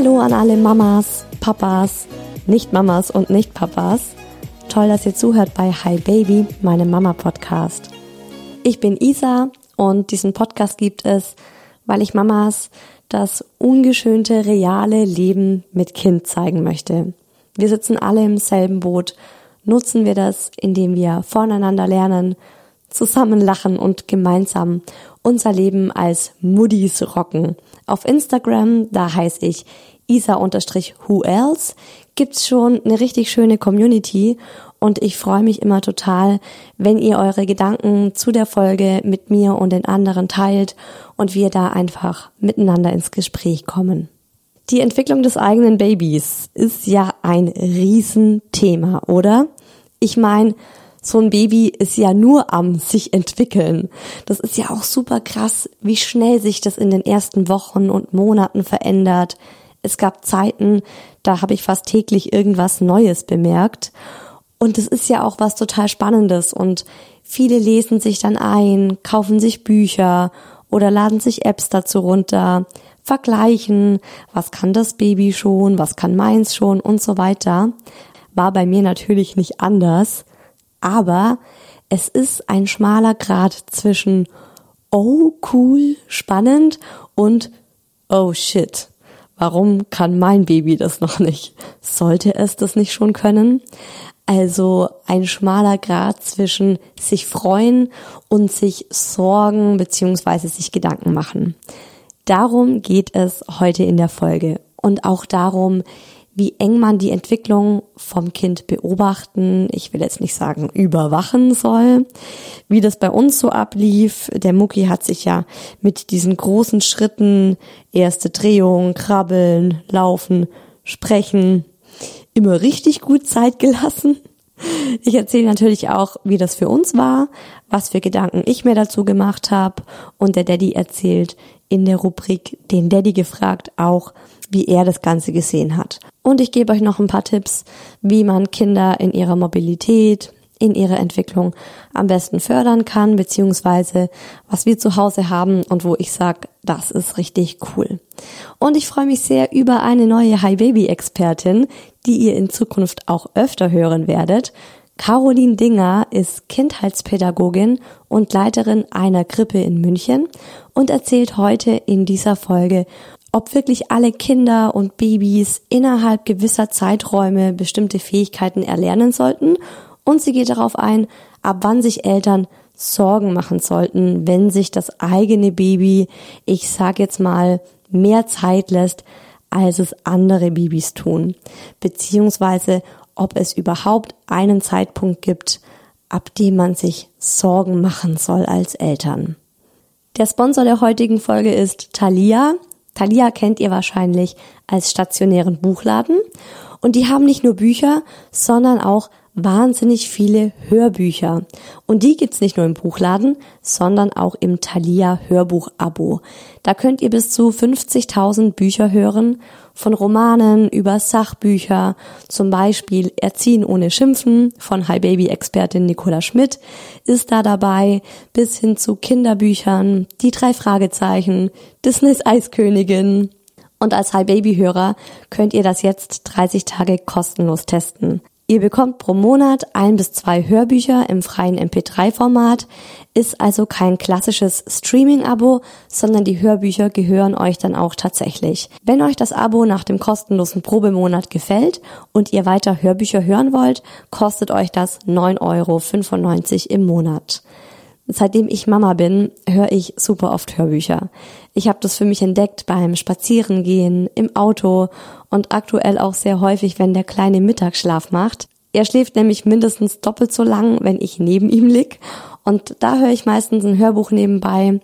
Hallo an alle Mamas, Papas, Nicht-Mamas und Nicht-Papas. Toll, dass ihr zuhört bei Hi Baby, meinem Mama-Podcast. Ich bin Isa und diesen Podcast gibt es, weil ich Mamas das ungeschönte, reale Leben mit Kind zeigen möchte. Wir sitzen alle im selben Boot. Nutzen wir das, indem wir voneinander lernen, zusammen lachen und gemeinsam unser Leben als Muddis rocken. Auf Instagram, da heiße ich isa-who else, gibt's schon eine richtig schöne Community und ich freue mich immer total, wenn ihr eure Gedanken zu der Folge mit mir und den anderen teilt und wir da einfach miteinander ins Gespräch kommen. Die Entwicklung des eigenen Babys ist ja ein Riesenthema, oder? Ich meine, so ein Baby ist ja nur am sich entwickeln. Das ist ja auch super krass, wie schnell sich das in den ersten Wochen und Monaten verändert. Es gab Zeiten, da habe ich fast täglich irgendwas Neues bemerkt. Und es ist ja auch was total Spannendes und viele lesen sich dann ein, kaufen sich Bücher oder laden sich Apps dazu runter, vergleichen, was kann das Baby schon, was kann meins schon und so weiter. War bei mir natürlich nicht anders aber es ist ein schmaler Grad zwischen oh cool, spannend und oh shit. Warum kann mein Baby das noch nicht? Sollte es das nicht schon können? Also ein schmaler Grad zwischen sich freuen und sich sorgen bzw. sich Gedanken machen. Darum geht es heute in der Folge und auch darum, wie eng man die Entwicklung vom Kind beobachten, ich will jetzt nicht sagen überwachen soll, wie das bei uns so ablief. Der Mucki hat sich ja mit diesen großen Schritten, erste Drehung, krabbeln, laufen, sprechen, immer richtig gut Zeit gelassen. Ich erzähle natürlich auch, wie das für uns war, was für Gedanken ich mir dazu gemacht habe und der Daddy erzählt in der Rubrik den Daddy gefragt auch, wie er das Ganze gesehen hat. Und ich gebe euch noch ein paar Tipps, wie man Kinder in ihrer Mobilität, in ihrer Entwicklung am besten fördern kann, beziehungsweise was wir zu Hause haben und wo ich sage, das ist richtig cool. Und ich freue mich sehr über eine neue Hi Baby Expertin, die ihr in Zukunft auch öfter hören werdet. Caroline Dinger ist Kindheitspädagogin und Leiterin einer Krippe in München und erzählt heute in dieser Folge ob wirklich alle Kinder und Babys innerhalb gewisser Zeiträume bestimmte Fähigkeiten erlernen sollten Und sie geht darauf ein, ab wann sich Eltern Sorgen machen sollten, wenn sich das eigene Baby, ich sag jetzt mal, mehr Zeit lässt, als es andere Babys tun. Beziehungsweise ob es überhaupt einen Zeitpunkt gibt, ab dem man sich Sorgen machen soll als Eltern. Der Sponsor der heutigen Folge ist Thalia. Thalia kennt ihr wahrscheinlich als stationären Buchladen und die haben nicht nur Bücher, sondern auch wahnsinnig viele Hörbücher. Und die gibt's nicht nur im Buchladen, sondern auch im Thalia Hörbuch-Abo. Da könnt ihr bis zu 50.000 Bücher hören, von Romanen über Sachbücher, zum Beispiel Erziehen ohne Schimpfen von Hi Baby Expertin Nicola Schmidt ist da dabei, bis hin zu Kinderbüchern, die drei Fragezeichen, Disneys Eiskönigin. Und als Hi Baby Hörer könnt ihr das jetzt 30 Tage kostenlos testen. Ihr bekommt pro Monat ein bis zwei Hörbücher im freien MP3-Format, ist also kein klassisches Streaming-Abo, sondern die Hörbücher gehören euch dann auch tatsächlich. Wenn euch das Abo nach dem kostenlosen Probemonat gefällt und ihr weiter Hörbücher hören wollt, kostet euch das 9,95 Euro im Monat. Seitdem ich Mama bin, höre ich super oft Hörbücher. Ich habe das für mich entdeckt beim Spazierengehen, im Auto und aktuell auch sehr häufig, wenn der kleine Mittagsschlaf macht. Er schläft nämlich mindestens doppelt so lang, wenn ich neben ihm lieg. Und da höre ich meistens ein Hörbuch nebenbei.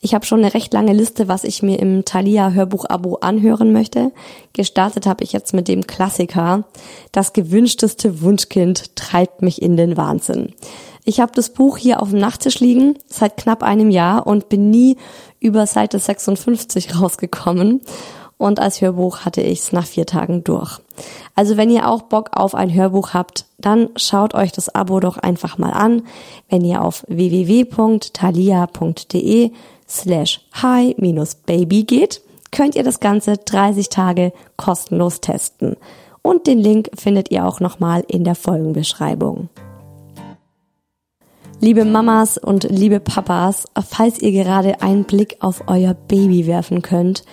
Ich habe schon eine recht lange Liste, was ich mir im Thalia Hörbuch-Abo anhören möchte. Gestartet habe ich jetzt mit dem Klassiker. Das gewünschteste Wunschkind treibt mich in den Wahnsinn. Ich habe das Buch hier auf dem Nachttisch liegen seit knapp einem Jahr und bin nie über Seite 56 rausgekommen. Und als Hörbuch hatte ich es nach vier Tagen durch. Also wenn ihr auch Bock auf ein Hörbuch habt, dann schaut euch das Abo doch einfach mal an, wenn ihr auf www.thalia.de slash hi-baby geht, könnt ihr das Ganze 30 Tage kostenlos testen. Und den Link findet ihr auch nochmal in der Folgenbeschreibung. Liebe Mamas und liebe Papas, falls ihr gerade einen Blick auf euer Baby werfen könnt,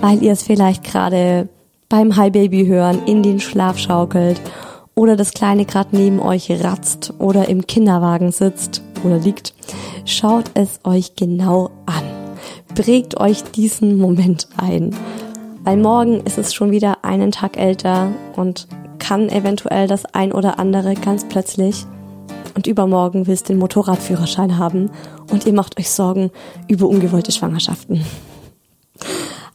weil ihr es vielleicht gerade beim Hi Baby hören in den Schlaf schaukelt oder das Kleine gerade neben euch ratzt oder im Kinderwagen sitzt oder liegt, schaut es euch genau an. Prägt euch diesen Moment ein. Weil morgen ist es schon wieder einen Tag älter und kann eventuell das ein oder andere ganz plötzlich und übermorgen willst den Motorradführerschein haben und ihr macht euch Sorgen über ungewollte Schwangerschaften.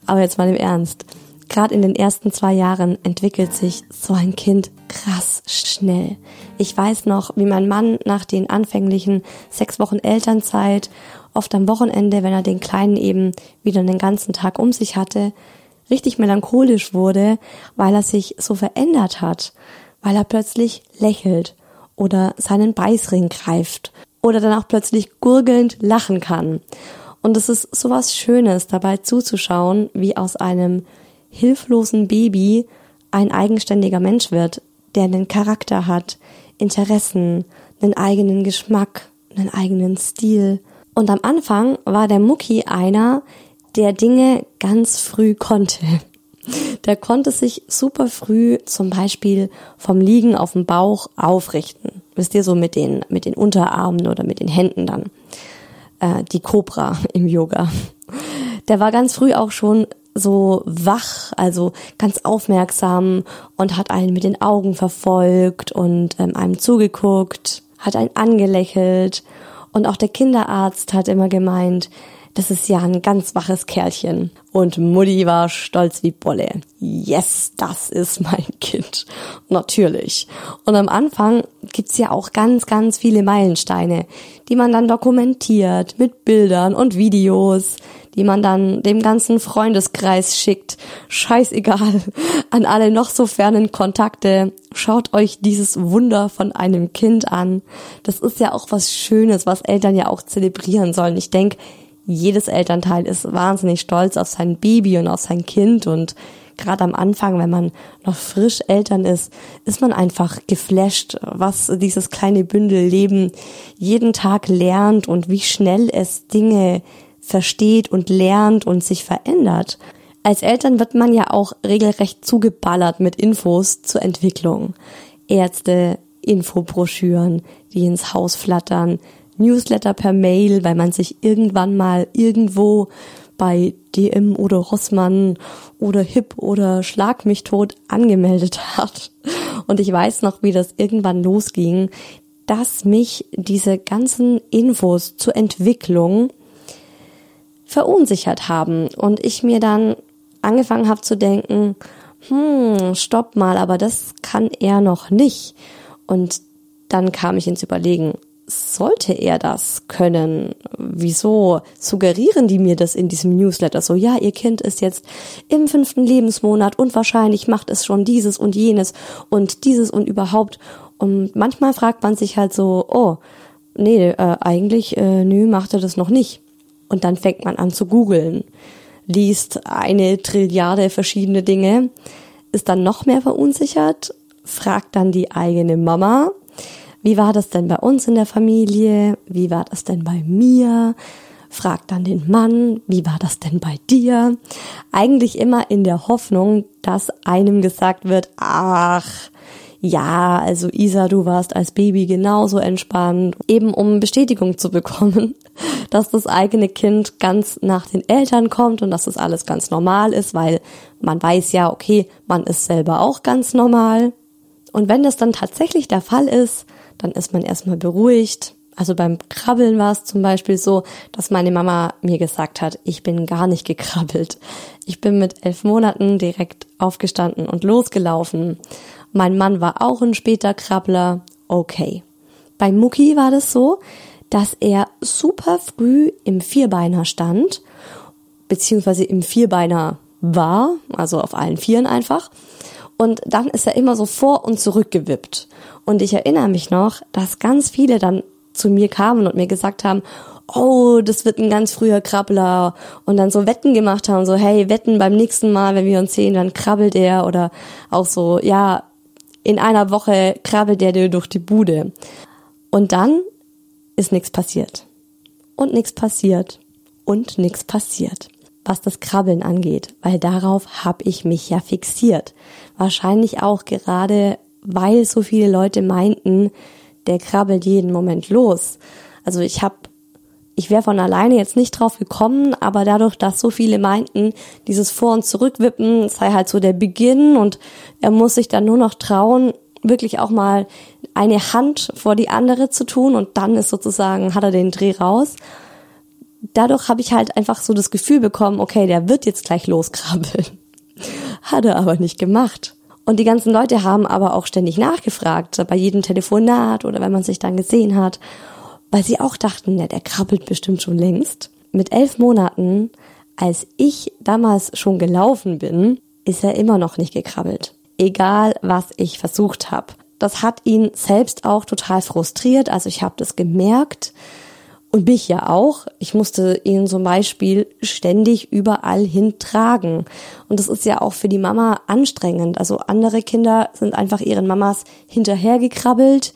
Aber jetzt mal im Ernst. Gerade in den ersten zwei Jahren entwickelt sich so ein Kind krass schnell. Ich weiß noch, wie mein Mann nach den anfänglichen sechs Wochen Elternzeit, oft am Wochenende, wenn er den Kleinen eben wieder den ganzen Tag um sich hatte, richtig melancholisch wurde, weil er sich so verändert hat, weil er plötzlich lächelt oder seinen Beißring greift oder dann auch plötzlich gurgelnd lachen kann. Und es ist sowas Schönes, dabei zuzuschauen, wie aus einem hilflosen Baby ein eigenständiger Mensch wird, der einen Charakter hat, Interessen, einen eigenen Geschmack, einen eigenen Stil. Und am Anfang war der Mucki einer, der Dinge ganz früh konnte. Der konnte sich super früh zum Beispiel vom Liegen auf dem Bauch aufrichten. Wisst ihr, so mit den, mit den Unterarmen oder mit den Händen dann. Äh, die Cobra im Yoga. Der war ganz früh auch schon so wach, also ganz aufmerksam und hat einen mit den Augen verfolgt und ähm, einem zugeguckt, hat einen angelächelt und auch der Kinderarzt hat immer gemeint, das ist ja ein ganz waches Kerlchen. Und Mutti war stolz wie Bolle. Yes, das ist mein Kind. Natürlich. Und am Anfang gibt's ja auch ganz, ganz viele Meilensteine, die man dann dokumentiert mit Bildern und Videos, die man dann dem ganzen Freundeskreis schickt. Scheißegal. An alle noch so fernen Kontakte. Schaut euch dieses Wunder von einem Kind an. Das ist ja auch was Schönes, was Eltern ja auch zelebrieren sollen. Ich denke, jedes Elternteil ist wahnsinnig stolz auf sein Baby und auf sein Kind und gerade am Anfang, wenn man noch frisch Eltern ist, ist man einfach geflasht, was dieses kleine Bündel Leben jeden Tag lernt und wie schnell es Dinge versteht und lernt und sich verändert. Als Eltern wird man ja auch regelrecht zugeballert mit Infos zur Entwicklung. Ärzte, Infobroschüren, die ins Haus flattern, Newsletter per Mail, weil man sich irgendwann mal irgendwo bei DM oder Rossmann oder Hip oder Schlag mich tot angemeldet hat. Und ich weiß noch, wie das irgendwann losging, dass mich diese ganzen Infos zur Entwicklung verunsichert haben und ich mir dann angefangen habe zu denken, hm, stopp mal, aber das kann er noch nicht. Und dann kam ich ins Überlegen, sollte er das können? Wieso suggerieren die mir das in diesem Newsletter? So, ja, ihr Kind ist jetzt im fünften Lebensmonat und wahrscheinlich macht es schon dieses und jenes und dieses und überhaupt. Und manchmal fragt man sich halt so, oh, nee, äh, eigentlich, äh, nö, macht er das noch nicht. Und dann fängt man an zu googeln, liest eine Trilliarde verschiedene Dinge, ist dann noch mehr verunsichert, fragt dann die eigene Mama, wie war das denn bei uns in der Familie? Wie war das denn bei mir? Fragt dann den Mann, wie war das denn bei dir? Eigentlich immer in der Hoffnung, dass einem gesagt wird, ach, ja, also Isa, du warst als Baby genauso entspannt, eben um Bestätigung zu bekommen, dass das eigene Kind ganz nach den Eltern kommt und dass das alles ganz normal ist, weil man weiß ja, okay, man ist selber auch ganz normal. Und wenn das dann tatsächlich der Fall ist, dann ist man erstmal beruhigt. Also beim Krabbeln war es zum Beispiel so, dass meine Mama mir gesagt hat, ich bin gar nicht gekrabbelt. Ich bin mit elf Monaten direkt aufgestanden und losgelaufen. Mein Mann war auch ein später Krabbler. Okay. Bei Mucki war das so, dass er super früh im Vierbeiner stand, beziehungsweise im Vierbeiner war, also auf allen Vieren einfach. Und dann ist er immer so vor und zurück gewippt. Und ich erinnere mich noch, dass ganz viele dann zu mir kamen und mir gesagt haben, oh, das wird ein ganz früher Krabbler und dann so Wetten gemacht haben, so hey, wetten beim nächsten Mal, wenn wir uns sehen, dann krabbelt er oder auch so, ja, in einer Woche krabbelt der dir durch die Bude. Und dann ist nichts passiert. Und nichts passiert. Und nichts passiert. Was das Krabbeln angeht, weil darauf habe ich mich ja fixiert. Wahrscheinlich auch gerade weil so viele Leute meinten, der krabbelt jeden Moment los. Also ich habe, ich wäre von alleine jetzt nicht drauf gekommen, aber dadurch, dass so viele meinten, dieses Vor- und Zurückwippen sei halt so der Beginn und er muss sich dann nur noch trauen, wirklich auch mal eine Hand vor die andere zu tun und dann ist sozusagen, hat er den Dreh raus. Dadurch habe ich halt einfach so das Gefühl bekommen, okay, der wird jetzt gleich loskrabbeln. Hat er aber nicht gemacht. Und die ganzen Leute haben aber auch ständig nachgefragt, bei jedem Telefonat oder wenn man sich dann gesehen hat, weil sie auch dachten, ja, der krabbelt bestimmt schon längst. Mit elf Monaten, als ich damals schon gelaufen bin, ist er immer noch nicht gekrabbelt. Egal, was ich versucht habe. Das hat ihn selbst auch total frustriert. Also ich habe das gemerkt und mich ja auch. Ich musste ihn zum Beispiel ständig überall hintragen. Und das ist ja auch für die Mama anstrengend. Also andere Kinder sind einfach ihren Mamas hinterhergekrabbelt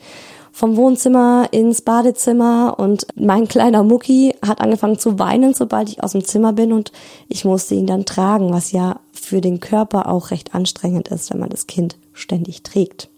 vom Wohnzimmer ins Badezimmer und mein kleiner Mucki hat angefangen zu weinen, sobald ich aus dem Zimmer bin und ich musste ihn dann tragen, was ja für den Körper auch recht anstrengend ist, wenn man das Kind ständig trägt.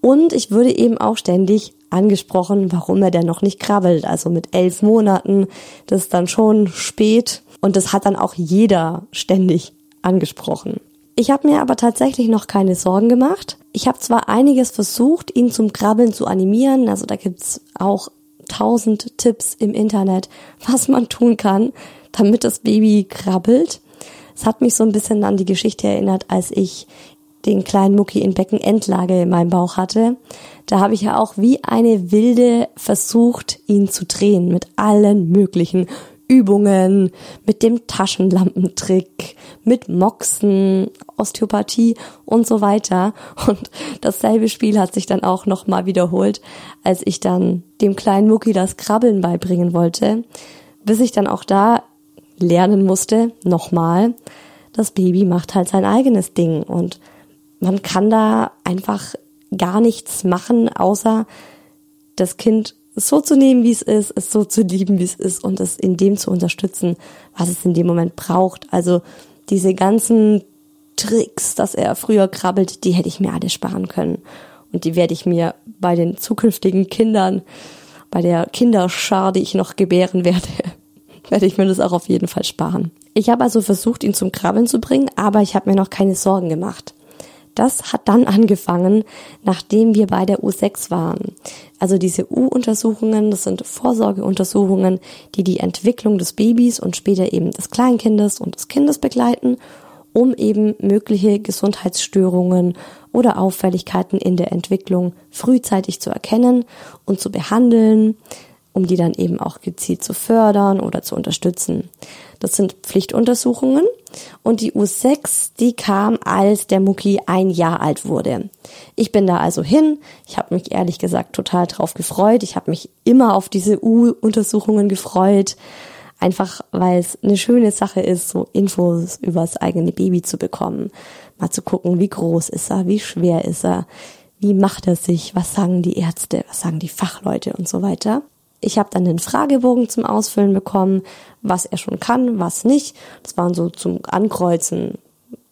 Und ich würde eben auch ständig angesprochen, warum er denn noch nicht krabbelt. Also mit elf Monaten, das ist dann schon spät. Und das hat dann auch jeder ständig angesprochen. Ich habe mir aber tatsächlich noch keine Sorgen gemacht. Ich habe zwar einiges versucht, ihn zum Krabbeln zu animieren. Also da gibt's auch tausend Tipps im Internet, was man tun kann, damit das Baby krabbelt. Es hat mich so ein bisschen an die Geschichte erinnert, als ich den kleinen Mucki in Beckenendlage in meinem Bauch hatte, da habe ich ja auch wie eine Wilde versucht, ihn zu drehen mit allen möglichen Übungen, mit dem Taschenlampentrick, mit Moxen, Osteopathie und so weiter. Und dasselbe Spiel hat sich dann auch nochmal wiederholt, als ich dann dem kleinen Mucki das Krabbeln beibringen wollte, bis ich dann auch da lernen musste, nochmal, das Baby macht halt sein eigenes Ding und man kann da einfach gar nichts machen, außer das Kind so zu nehmen, wie es ist, es so zu lieben, wie es ist und es in dem zu unterstützen, was es in dem Moment braucht. Also diese ganzen Tricks, dass er früher krabbelt, die hätte ich mir alle sparen können. Und die werde ich mir bei den zukünftigen Kindern, bei der Kinderschar, die ich noch gebären werde, werde ich mir das auch auf jeden Fall sparen. Ich habe also versucht, ihn zum Krabbeln zu bringen, aber ich habe mir noch keine Sorgen gemacht. Das hat dann angefangen, nachdem wir bei der U6 waren. Also diese U-Untersuchungen, das sind Vorsorgeuntersuchungen, die die Entwicklung des Babys und später eben des Kleinkindes und des Kindes begleiten, um eben mögliche Gesundheitsstörungen oder Auffälligkeiten in der Entwicklung frühzeitig zu erkennen und zu behandeln, um die dann eben auch gezielt zu fördern oder zu unterstützen. Das sind Pflichtuntersuchungen und die U6, die kam, als der Mucki ein Jahr alt wurde. Ich bin da also hin. Ich habe mich ehrlich gesagt total drauf gefreut. Ich habe mich immer auf diese U-Untersuchungen gefreut. Einfach weil es eine schöne Sache ist, so Infos über das eigene Baby zu bekommen. Mal zu gucken, wie groß ist er, wie schwer ist er, wie macht er sich, was sagen die Ärzte, was sagen die Fachleute und so weiter. Ich habe dann den Fragebogen zum Ausfüllen bekommen, was er schon kann, was nicht. Das waren so zum Ankreuzen.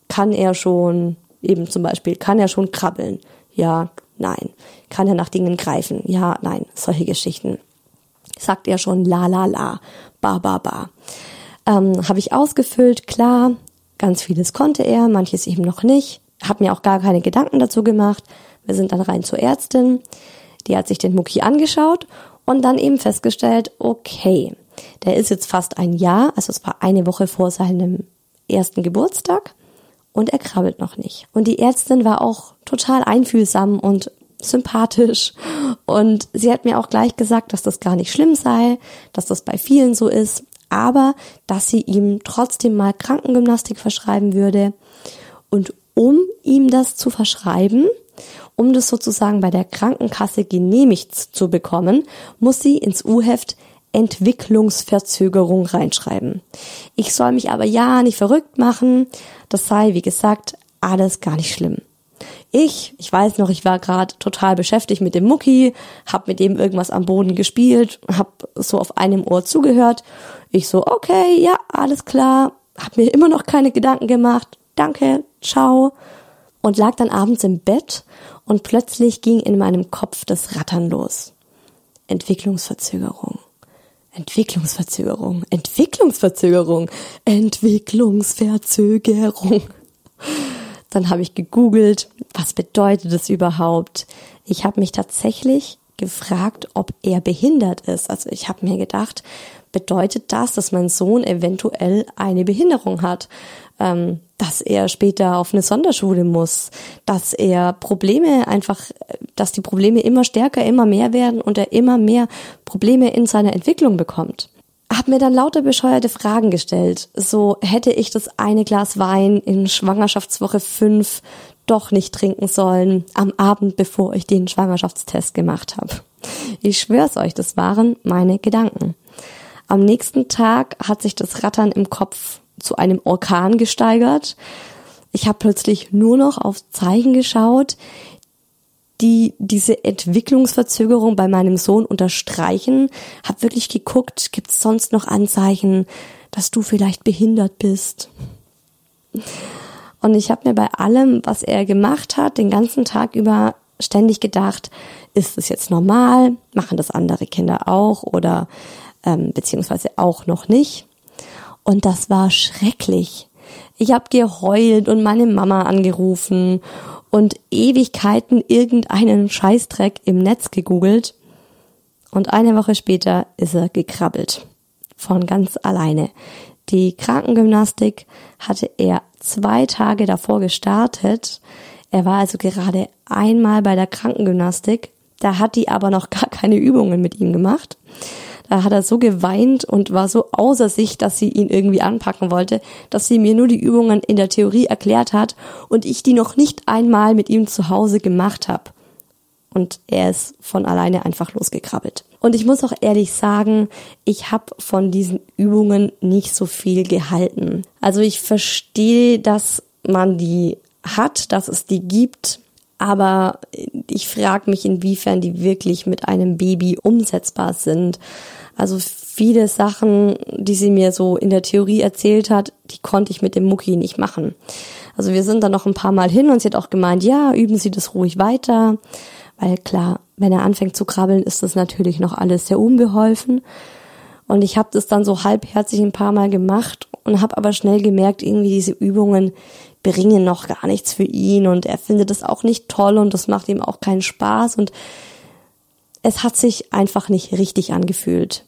Kann er schon, eben zum Beispiel, kann er schon krabbeln? Ja, nein. Kann er nach Dingen greifen? Ja, nein. Solche Geschichten. Sagt er schon la la la, ba ba ba. Ähm, habe ich ausgefüllt, klar. Ganz vieles konnte er, manches eben noch nicht. Hab mir auch gar keine Gedanken dazu gemacht. Wir sind dann rein zur Ärztin. Die hat sich den Mucki angeschaut und dann eben festgestellt, okay, der ist jetzt fast ein Jahr, also es war eine Woche vor seinem ersten Geburtstag und er krabbelt noch nicht. Und die Ärztin war auch total einfühlsam und sympathisch und sie hat mir auch gleich gesagt, dass das gar nicht schlimm sei, dass das bei vielen so ist, aber dass sie ihm trotzdem mal Krankengymnastik verschreiben würde und um ihm das zu verschreiben, um das sozusagen bei der Krankenkasse genehmigt zu bekommen, muss sie ins U-Heft Entwicklungsverzögerung reinschreiben. Ich soll mich aber ja nicht verrückt machen. Das sei, wie gesagt, alles gar nicht schlimm. Ich, ich weiß noch, ich war gerade total beschäftigt mit dem Mucki, hab mit dem irgendwas am Boden gespielt, hab so auf einem Ohr zugehört. Ich so, okay, ja, alles klar, hab mir immer noch keine Gedanken gemacht. Danke, ciao. Und lag dann abends im Bett und plötzlich ging in meinem Kopf das Rattern los. Entwicklungsverzögerung. Entwicklungsverzögerung, Entwicklungsverzögerung, Entwicklungsverzögerung. Dann habe ich gegoogelt, was bedeutet es überhaupt? Ich habe mich tatsächlich gefragt, ob er behindert ist. Also ich habe mir gedacht, bedeutet das, dass mein Sohn eventuell eine Behinderung hat? Ähm, dass er später auf eine Sonderschule muss, dass er Probleme einfach, dass die Probleme immer stärker, immer mehr werden und er immer mehr Probleme in seiner Entwicklung bekommt. Hab mir dann lauter bescheuerte Fragen gestellt. So hätte ich das eine Glas Wein in Schwangerschaftswoche 5 doch nicht trinken sollen am Abend, bevor ich den Schwangerschaftstest gemacht habe. Ich schwör's euch, das waren meine Gedanken. Am nächsten Tag hat sich das Rattern im Kopf zu einem Orkan gesteigert. Ich habe plötzlich nur noch auf Zeichen geschaut, die diese Entwicklungsverzögerung bei meinem Sohn unterstreichen. Hab wirklich geguckt, gibt es sonst noch Anzeichen, dass du vielleicht behindert bist. Und ich habe mir bei allem, was er gemacht hat, den ganzen Tag über ständig gedacht, ist es jetzt normal? Machen das andere Kinder auch oder ähm, beziehungsweise auch noch nicht? Und das war schrecklich. Ich habe geheult und meine Mama angerufen und Ewigkeiten irgendeinen Scheißdreck im Netz gegoogelt. Und eine Woche später ist er gekrabbelt. Von ganz alleine. Die Krankengymnastik hatte er zwei Tage davor gestartet. Er war also gerade einmal bei der Krankengymnastik. Da hat die aber noch gar keine Übungen mit ihm gemacht. Da hat er so geweint und war so außer sich, dass sie ihn irgendwie anpacken wollte, dass sie mir nur die Übungen in der Theorie erklärt hat und ich die noch nicht einmal mit ihm zu Hause gemacht habe. Und er ist von alleine einfach losgekrabbelt. Und ich muss auch ehrlich sagen, ich habe von diesen Übungen nicht so viel gehalten. Also ich verstehe, dass man die hat, dass es die gibt, aber ich frage mich, inwiefern die wirklich mit einem Baby umsetzbar sind. Also viele Sachen, die sie mir so in der Theorie erzählt hat, die konnte ich mit dem Mucki nicht machen. Also wir sind dann noch ein paar Mal hin und sie hat auch gemeint, ja, üben Sie das ruhig weiter. Weil klar, wenn er anfängt zu krabbeln, ist das natürlich noch alles sehr unbeholfen. Und ich habe das dann so halbherzig ein paar Mal gemacht und habe aber schnell gemerkt, irgendwie diese Übungen bringen noch gar nichts für ihn und er findet das auch nicht toll und das macht ihm auch keinen Spaß und es hat sich einfach nicht richtig angefühlt.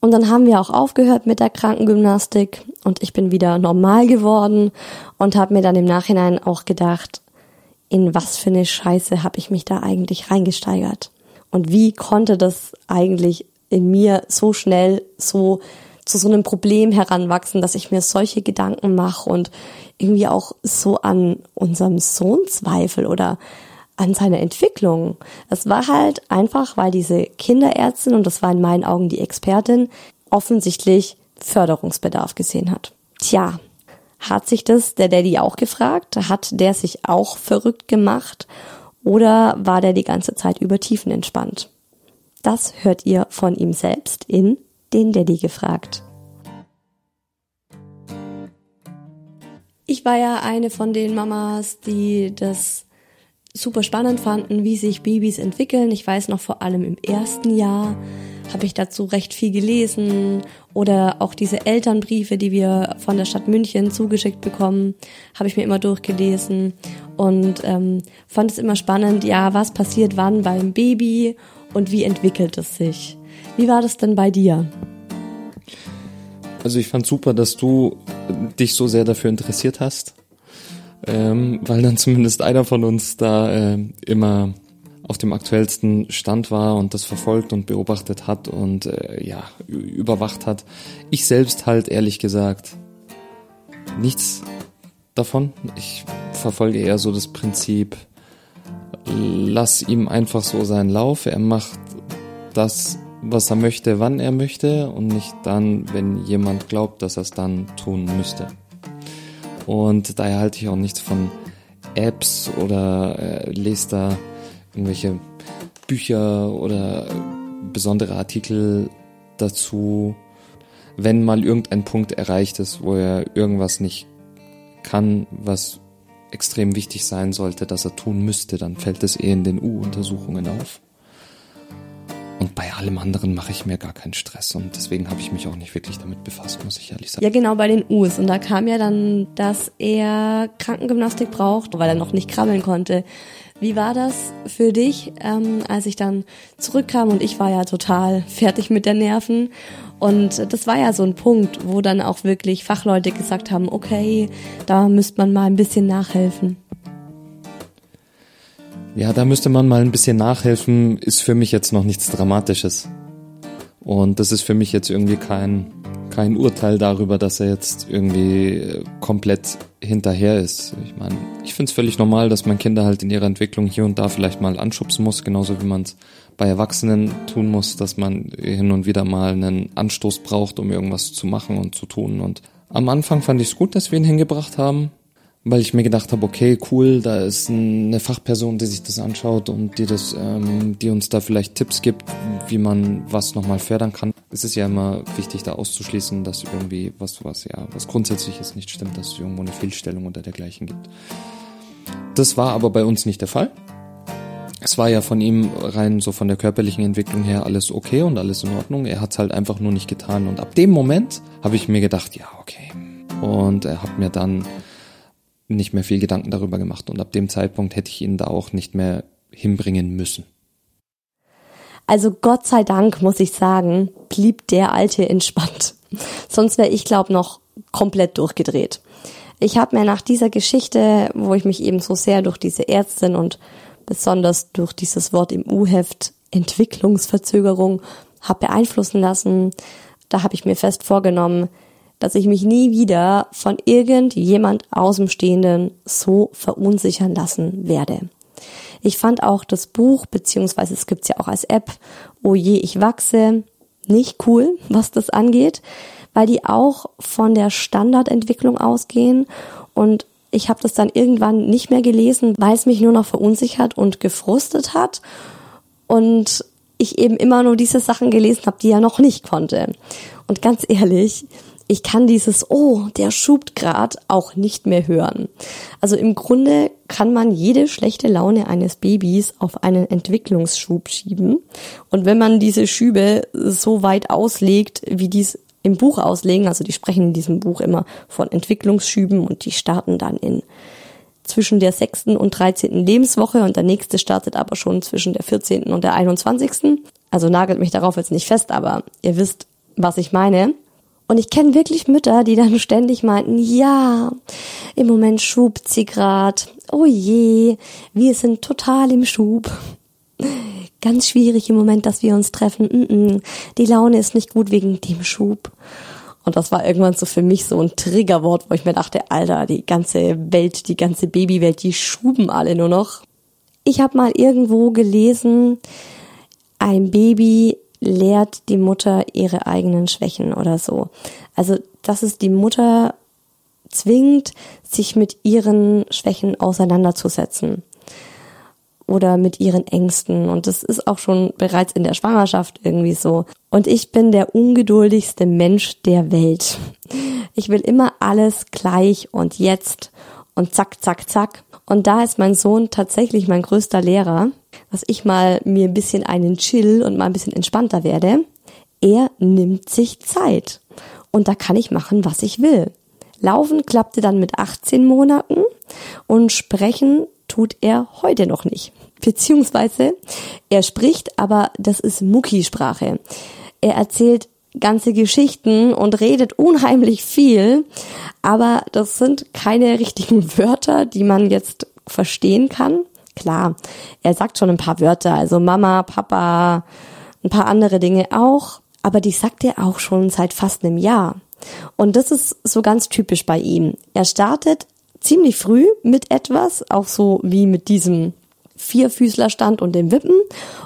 Und dann haben wir auch aufgehört mit der Krankengymnastik und ich bin wieder normal geworden und habe mir dann im Nachhinein auch gedacht, in was für eine Scheiße habe ich mich da eigentlich reingesteigert? Und wie konnte das eigentlich in mir so schnell so zu so einem Problem heranwachsen, dass ich mir solche Gedanken mache und irgendwie auch so an unserem Sohn zweifel oder an seiner Entwicklung. Es war halt einfach, weil diese Kinderärztin, und das war in meinen Augen die Expertin, offensichtlich Förderungsbedarf gesehen hat. Tja, hat sich das der Daddy auch gefragt? Hat der sich auch verrückt gemacht? Oder war der die ganze Zeit über Tiefen entspannt? Das hört ihr von ihm selbst in Den Daddy gefragt. Ich war ja eine von den Mamas, die das super spannend fanden, wie sich Babys entwickeln. Ich weiß noch vor allem im ersten Jahr habe ich dazu recht viel gelesen oder auch diese Elternbriefe, die wir von der Stadt München zugeschickt bekommen, habe ich mir immer durchgelesen und ähm, fand es immer spannend, ja, was passiert wann beim Baby und wie entwickelt es sich. Wie war das denn bei dir? Also ich fand super, dass du dich so sehr dafür interessiert hast, ähm, weil dann zumindest einer von uns da äh, immer auf dem aktuellsten Stand war und das verfolgt und beobachtet hat und äh, ja, überwacht hat. Ich selbst halt ehrlich gesagt nichts davon. Ich verfolge eher so das Prinzip, lass ihm einfach so seinen Lauf. Er macht das, was er möchte, wann er möchte und nicht dann, wenn jemand glaubt, dass er es dann tun müsste. Und daher halte ich auch nichts von Apps oder äh, lese da irgendwelche Bücher oder besondere Artikel dazu, wenn mal irgendein Punkt erreicht ist, wo er irgendwas nicht kann, was extrem wichtig sein sollte, dass er tun müsste, dann fällt es eh in den U-Untersuchungen auf. Und bei allem anderen mache ich mir gar keinen Stress und deswegen habe ich mich auch nicht wirklich damit befasst, muss ich ehrlich sagen. Ja, genau bei den U's. Und da kam ja dann, dass er Krankengymnastik braucht, weil er noch nicht krabbeln konnte. Wie war das für dich, ähm, als ich dann zurückkam und ich war ja total fertig mit der Nerven und das war ja so ein Punkt, wo dann auch wirklich Fachleute gesagt haben, okay, da müsste man mal ein bisschen nachhelfen. Ja, da müsste man mal ein bisschen nachhelfen, ist für mich jetzt noch nichts Dramatisches. Und das ist für mich jetzt irgendwie kein, kein Urteil darüber, dass er jetzt irgendwie äh, komplett hinterher ist. Ich meine, ich finde es völlig normal, dass man Kinder halt in ihrer Entwicklung hier und da vielleicht mal anschubsen muss, genauso wie man es bei Erwachsenen tun muss, dass man hin und wieder mal einen Anstoß braucht, um irgendwas zu machen und zu tun. Und am Anfang fand ich es gut, dass wir ihn hingebracht haben weil ich mir gedacht habe, okay, cool, da ist eine Fachperson, die sich das anschaut und die das, ähm, die uns da vielleicht Tipps gibt, wie man was nochmal fördern kann. Es ist ja immer wichtig, da auszuschließen, dass irgendwie was, was ja, was grundsätzliches nicht stimmt, dass es irgendwo eine Fehlstellung oder dergleichen gibt. Das war aber bei uns nicht der Fall. Es war ja von ihm rein so von der körperlichen Entwicklung her alles okay und alles in Ordnung. Er hat es halt einfach nur nicht getan. Und ab dem Moment habe ich mir gedacht, ja, okay. Und er hat mir dann nicht mehr viel Gedanken darüber gemacht und ab dem Zeitpunkt hätte ich ihn da auch nicht mehr hinbringen müssen. Also Gott sei Dank, muss ich sagen, blieb der Alte entspannt. Sonst wäre ich, glaube noch komplett durchgedreht. Ich habe mir nach dieser Geschichte, wo ich mich eben so sehr durch diese Ärztin und besonders durch dieses Wort im U-Heft Entwicklungsverzögerung habe beeinflussen lassen, da habe ich mir fest vorgenommen, dass ich mich nie wieder von irgendjemand Außenstehenden so verunsichern lassen werde. Ich fand auch das Buch, beziehungsweise es gibt's ja auch als App, Oh je, ich wachse, nicht cool, was das angeht, weil die auch von der Standardentwicklung ausgehen und Ich habe das dann irgendwann nicht mehr gelesen, weil es mich nur noch verunsichert und gefrustet hat. Und ich eben immer nur diese Sachen gelesen habe, die er noch nicht konnte. Und ganz ehrlich, ich kann dieses Oh, der schubt grad auch nicht mehr hören. Also im Grunde kann man jede schlechte Laune eines Babys auf einen Entwicklungsschub schieben. Und wenn man diese Schübe so weit auslegt, wie dies im Buch auslegen, also die sprechen in diesem Buch immer von Entwicklungsschüben und die starten dann in zwischen der sechsten und dreizehnten Lebenswoche und der nächste startet aber schon zwischen der vierzehnten und der einundzwanzigsten. Also nagelt mich darauf jetzt nicht fest, aber ihr wisst, was ich meine. Und ich kenne wirklich Mütter, die dann ständig meinten, ja, im Moment schubt sie grad. Oh je, wir sind total im Schub. Ganz schwierig im Moment, dass wir uns treffen. Die Laune ist nicht gut wegen dem Schub. Und das war irgendwann so für mich so ein Triggerwort, wo ich mir dachte, Alter, die ganze Welt, die ganze Babywelt, die schuben alle nur noch. Ich habe mal irgendwo gelesen, ein Baby lehrt die Mutter ihre eigenen Schwächen oder so. Also, dass es die Mutter zwingt, sich mit ihren Schwächen auseinanderzusetzen oder mit ihren Ängsten. Und das ist auch schon bereits in der Schwangerschaft irgendwie so. Und ich bin der ungeduldigste Mensch der Welt. Ich will immer alles gleich und jetzt und zack, zack, zack. Und da ist mein Sohn tatsächlich mein größter Lehrer, dass ich mal mir ein bisschen einen chill und mal ein bisschen entspannter werde. Er nimmt sich Zeit. Und da kann ich machen, was ich will. Laufen klappte dann mit 18 Monaten und sprechen tut er heute noch nicht. Beziehungsweise er spricht, aber das ist Muckisprache. Er erzählt ganze Geschichten und redet unheimlich viel, aber das sind keine richtigen Wörter, die man jetzt verstehen kann. Klar, er sagt schon ein paar Wörter, also Mama, Papa, ein paar andere Dinge auch, aber die sagt er auch schon seit fast einem Jahr. Und das ist so ganz typisch bei ihm. Er startet ziemlich früh mit etwas, auch so wie mit diesem Vierfüßlerstand und dem Wippen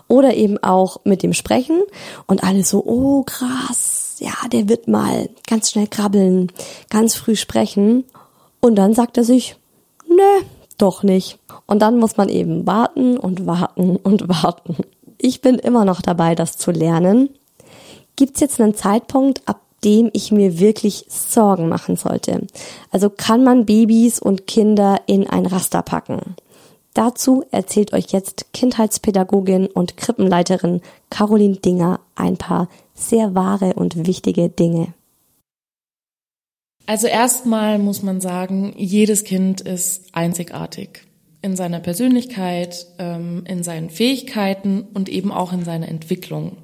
oder eben auch mit dem Sprechen und alle so, oh krass, ja, der wird mal ganz schnell krabbeln, ganz früh sprechen und dann sagt er sich, nö, doch nicht. Und dann muss man eben warten und warten und warten. Ich bin immer noch dabei, das zu lernen. Gibt's jetzt einen Zeitpunkt, ab dem ich mir wirklich Sorgen machen sollte? Also kann man Babys und Kinder in ein Raster packen? Dazu erzählt euch jetzt Kindheitspädagogin und Krippenleiterin Caroline Dinger ein paar sehr wahre und wichtige Dinge. Also erstmal muss man sagen, jedes Kind ist einzigartig in seiner Persönlichkeit, ähm, in seinen Fähigkeiten und eben auch in seiner Entwicklung.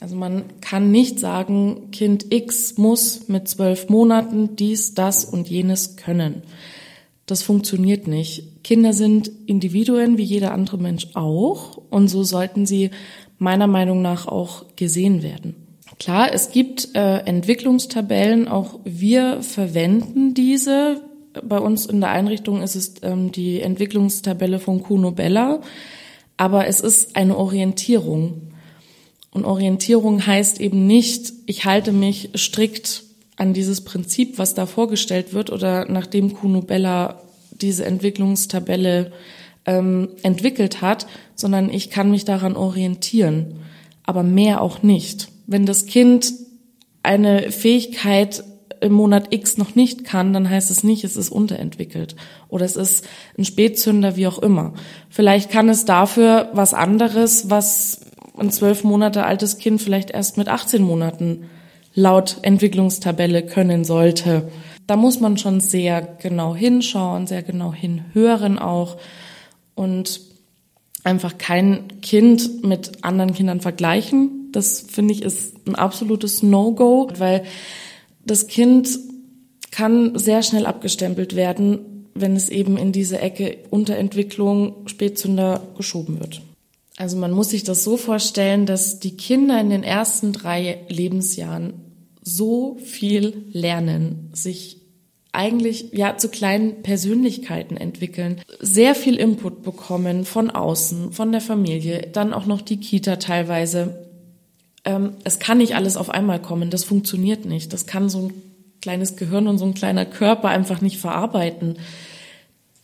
Also man kann nicht sagen, Kind X muss mit zwölf Monaten dies, das und jenes können. Das funktioniert nicht. Kinder sind Individuen wie jeder andere Mensch auch und so sollten sie meiner Meinung nach auch gesehen werden. Klar, es gibt äh, Entwicklungstabellen, auch wir verwenden diese. Bei uns in der Einrichtung ist es ähm, die Entwicklungstabelle von Kuno Bella, aber es ist eine Orientierung. Und Orientierung heißt eben nicht, ich halte mich strikt an dieses Prinzip, was da vorgestellt wird oder nachdem Kuno Bella diese Entwicklungstabelle ähm, entwickelt hat, sondern ich kann mich daran orientieren, aber mehr auch nicht. Wenn das Kind eine Fähigkeit im Monat X noch nicht kann, dann heißt es nicht, es ist unterentwickelt oder es ist ein Spätzünder, wie auch immer. Vielleicht kann es dafür was anderes, was ein zwölf Monate altes Kind vielleicht erst mit 18 Monaten laut Entwicklungstabelle können sollte. Da muss man schon sehr genau hinschauen, sehr genau hinhören auch und einfach kein Kind mit anderen Kindern vergleichen. Das finde ich ist ein absolutes No-Go, weil das Kind kann sehr schnell abgestempelt werden, wenn es eben in diese Ecke Unterentwicklung, Spätzünder geschoben wird. Also man muss sich das so vorstellen, dass die Kinder in den ersten drei Lebensjahren so viel lernen, sich eigentlich ja zu kleinen Persönlichkeiten entwickeln, sehr viel Input bekommen von außen, von der Familie, dann auch noch die Kita teilweise. Ähm, es kann nicht alles auf einmal kommen, das funktioniert nicht. Das kann so ein kleines Gehirn und so ein kleiner Körper einfach nicht verarbeiten.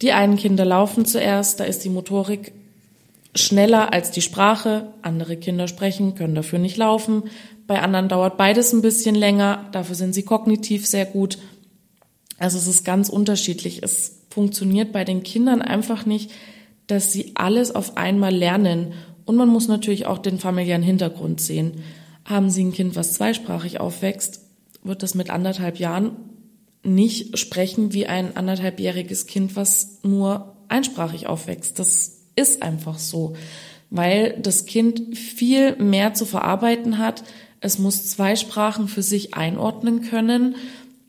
Die einen Kinder laufen zuerst, da ist die Motorik schneller als die Sprache. Andere Kinder sprechen, können dafür nicht laufen. Bei anderen dauert beides ein bisschen länger, dafür sind sie kognitiv sehr gut. Also es ist ganz unterschiedlich. Es funktioniert bei den Kindern einfach nicht, dass sie alles auf einmal lernen. Und man muss natürlich auch den familiären Hintergrund sehen. Haben Sie ein Kind, was zweisprachig aufwächst, wird das mit anderthalb Jahren nicht sprechen wie ein anderthalbjähriges Kind, was nur einsprachig aufwächst. Das ist einfach so, weil das Kind viel mehr zu verarbeiten hat. Es muss zwei Sprachen für sich einordnen können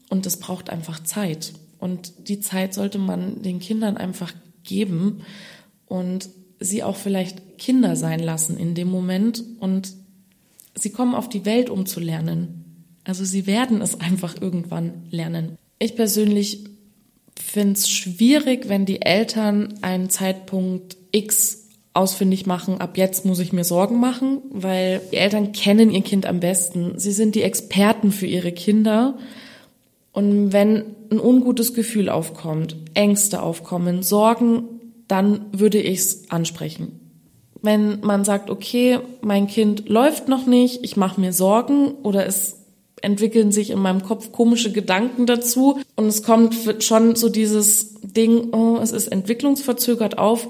und es braucht einfach Zeit. Und die Zeit sollte man den Kindern einfach geben und sie auch vielleicht Kinder sein lassen in dem Moment und sie kommen auf die Welt, um zu lernen. Also sie werden es einfach irgendwann lernen. Ich persönlich finde es schwierig, wenn die Eltern einen Zeitpunkt X ausfindig machen, ab jetzt muss ich mir Sorgen machen, weil die Eltern kennen ihr Kind am besten. Sie sind die Experten für ihre Kinder. Und wenn ein ungutes Gefühl aufkommt, Ängste aufkommen, Sorgen, dann würde ich es ansprechen. Wenn man sagt, okay, mein Kind läuft noch nicht, ich mache mir Sorgen oder es entwickeln sich in meinem Kopf komische Gedanken dazu und es kommt schon so dieses Ding, oh, es ist entwicklungsverzögert auf,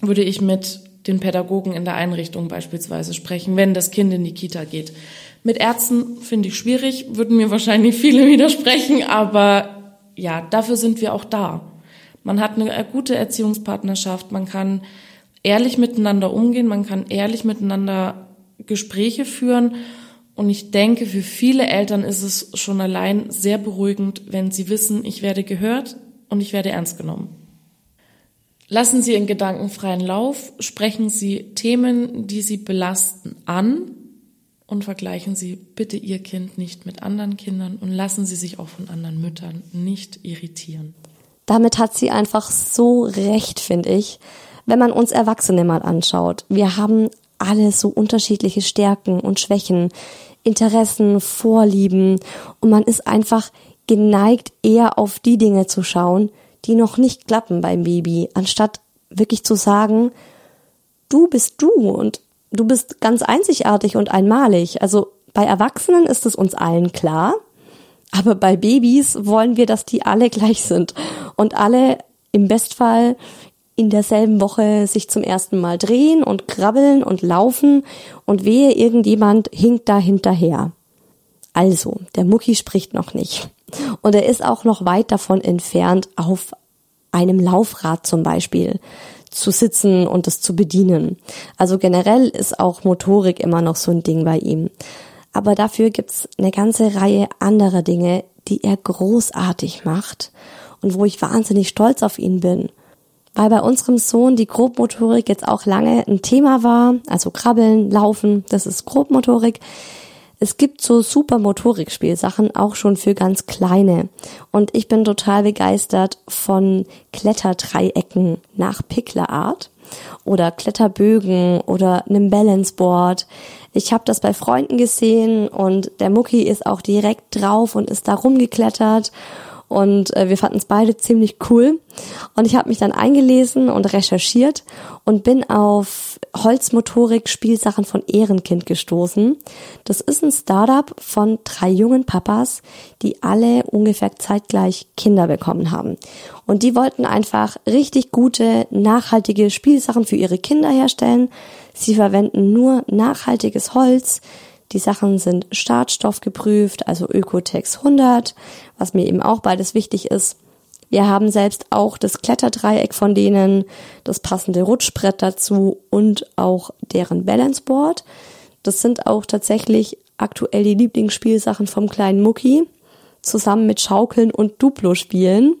würde ich mit den Pädagogen in der Einrichtung beispielsweise sprechen, wenn das Kind in die Kita geht. Mit Ärzten finde ich schwierig, würden mir wahrscheinlich viele widersprechen, aber ja, dafür sind wir auch da. Man hat eine gute Erziehungspartnerschaft, man kann ehrlich miteinander umgehen, man kann ehrlich miteinander Gespräche führen. Und ich denke, für viele Eltern ist es schon allein sehr beruhigend, wenn sie wissen, ich werde gehört und ich werde ernst genommen. Lassen Sie in gedankenfreien Lauf, sprechen Sie Themen, die Sie belasten, an und vergleichen Sie bitte Ihr Kind nicht mit anderen Kindern und lassen Sie sich auch von anderen Müttern nicht irritieren. Damit hat sie einfach so recht, finde ich. Wenn man uns Erwachsene mal anschaut, wir haben alle so unterschiedliche Stärken und Schwächen, Interessen, Vorlieben und man ist einfach geneigt, eher auf die Dinge zu schauen, die noch nicht klappen beim Baby, anstatt wirklich zu sagen, du bist du und du bist ganz einzigartig und einmalig. Also bei Erwachsenen ist es uns allen klar, aber bei Babys wollen wir, dass die alle gleich sind und alle im Bestfall in derselben Woche sich zum ersten Mal drehen und krabbeln und laufen und wehe, irgendjemand hinkt da hinterher. Also, der Mucki spricht noch nicht. Und er ist auch noch weit davon entfernt, auf einem Laufrad zum Beispiel zu sitzen und es zu bedienen. Also generell ist auch Motorik immer noch so ein Ding bei ihm. Aber dafür gibt's eine ganze Reihe anderer Dinge, die er großartig macht und wo ich wahnsinnig stolz auf ihn bin. Weil bei unserem Sohn die Grobmotorik jetzt auch lange ein Thema war, also Krabbeln, Laufen, das ist Grobmotorik. Es gibt so super Motorikspielsachen auch schon für ganz kleine. Und ich bin total begeistert von Kletterdreiecken nach Picklerart oder Kletterbögen oder einem Balanceboard. Ich habe das bei Freunden gesehen und der Mucki ist auch direkt drauf und ist da rumgeklettert und äh, wir fanden es beide ziemlich cool. Und ich habe mich dann eingelesen und recherchiert und bin auf Holzmotorik-Spielsachen von Ehrenkind gestoßen. Das ist ein Startup von drei jungen Papas, die alle ungefähr zeitgleich Kinder bekommen haben. Und die wollten einfach richtig gute, nachhaltige Spielsachen für ihre Kinder herstellen. Sie verwenden nur nachhaltiges Holz. Die Sachen sind startstoffgeprüft, also Ökotex 100, was mir eben auch beides wichtig ist. Wir haben selbst auch das Kletterdreieck von denen, das passende Rutschbrett dazu und auch deren Balanceboard. Das sind auch tatsächlich aktuell die Lieblingsspielsachen vom kleinen Mucki, zusammen mit Schaukeln und Duplo-Spielen.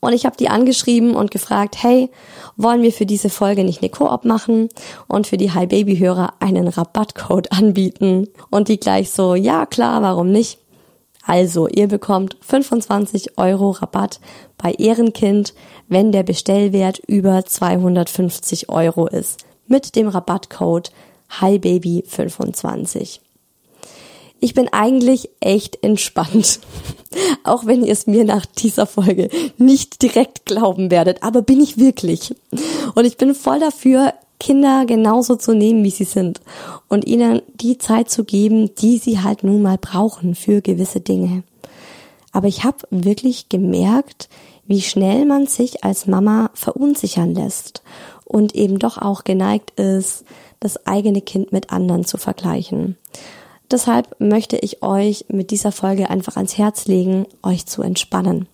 Und ich habe die angeschrieben und gefragt, hey, wollen wir für diese Folge nicht eine Koop machen und für die Hi Baby Hörer einen Rabattcode anbieten? Und die gleich so, ja klar, warum nicht? Also, ihr bekommt 25 Euro Rabatt bei Ehrenkind, wenn der Bestellwert über 250 Euro ist. Mit dem Rabattcode HiBaby25. Ich bin eigentlich echt entspannt. Auch wenn ihr es mir nach dieser Folge nicht direkt glauben werdet, aber bin ich wirklich. Und ich bin voll dafür, Kinder genauso zu nehmen, wie sie sind und ihnen die Zeit zu geben, die sie halt nun mal brauchen für gewisse Dinge. Aber ich habe wirklich gemerkt, wie schnell man sich als Mama verunsichern lässt und eben doch auch geneigt ist, das eigene Kind mit anderen zu vergleichen. Deshalb möchte ich euch mit dieser Folge einfach ans Herz legen, euch zu entspannen.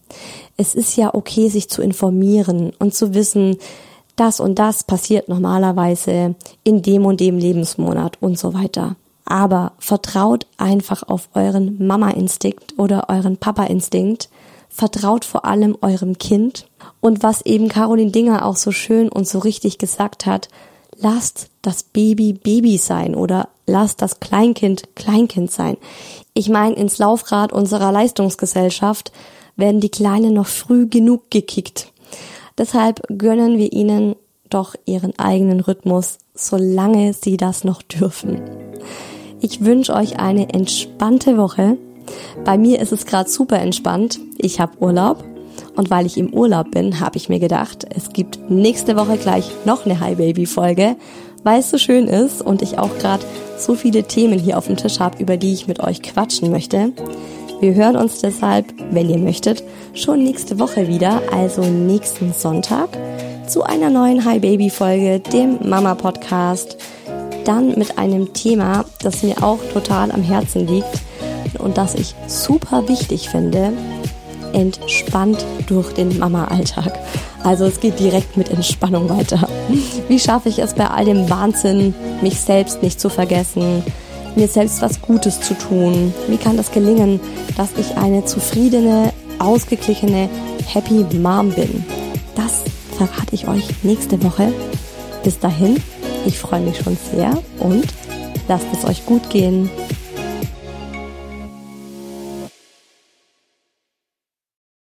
Es ist ja okay, sich zu informieren und zu wissen, das und das passiert normalerweise in dem und dem Lebensmonat und so weiter. Aber vertraut einfach auf euren Mama-Instinkt oder euren Papa-Instinkt. Vertraut vor allem eurem Kind. Und was eben Caroline Dinger auch so schön und so richtig gesagt hat, lasst das Baby Baby sein oder lasst das Kleinkind Kleinkind sein. Ich meine, ins Laufrad unserer Leistungsgesellschaft werden die Kleinen noch früh genug gekickt. Deshalb gönnen wir ihnen doch ihren eigenen Rhythmus, solange sie das noch dürfen. Ich wünsche euch eine entspannte Woche. Bei mir ist es gerade super entspannt. Ich habe Urlaub und weil ich im Urlaub bin, habe ich mir gedacht, es gibt nächste Woche gleich noch eine Hi Baby Folge, weil es so schön ist und ich auch gerade so viele Themen hier auf dem Tisch habe, über die ich mit euch quatschen möchte. Wir hören uns deshalb, wenn ihr möchtet, schon nächste Woche wieder, also nächsten Sonntag, zu einer neuen Hi Baby Folge, dem Mama Podcast. Dann mit einem Thema, das mir auch total am Herzen liegt und das ich super wichtig finde. Entspannt durch den Mama-Alltag. Also es geht direkt mit Entspannung weiter. Wie schaffe ich es bei all dem Wahnsinn, mich selbst nicht zu vergessen, mir selbst was Gutes zu tun? Wie kann das gelingen, dass ich eine zufriedene, ausgeglichene, happy Mom bin? Das verrate ich euch nächste Woche. Bis dahin, ich freue mich schon sehr und lasst es euch gut gehen.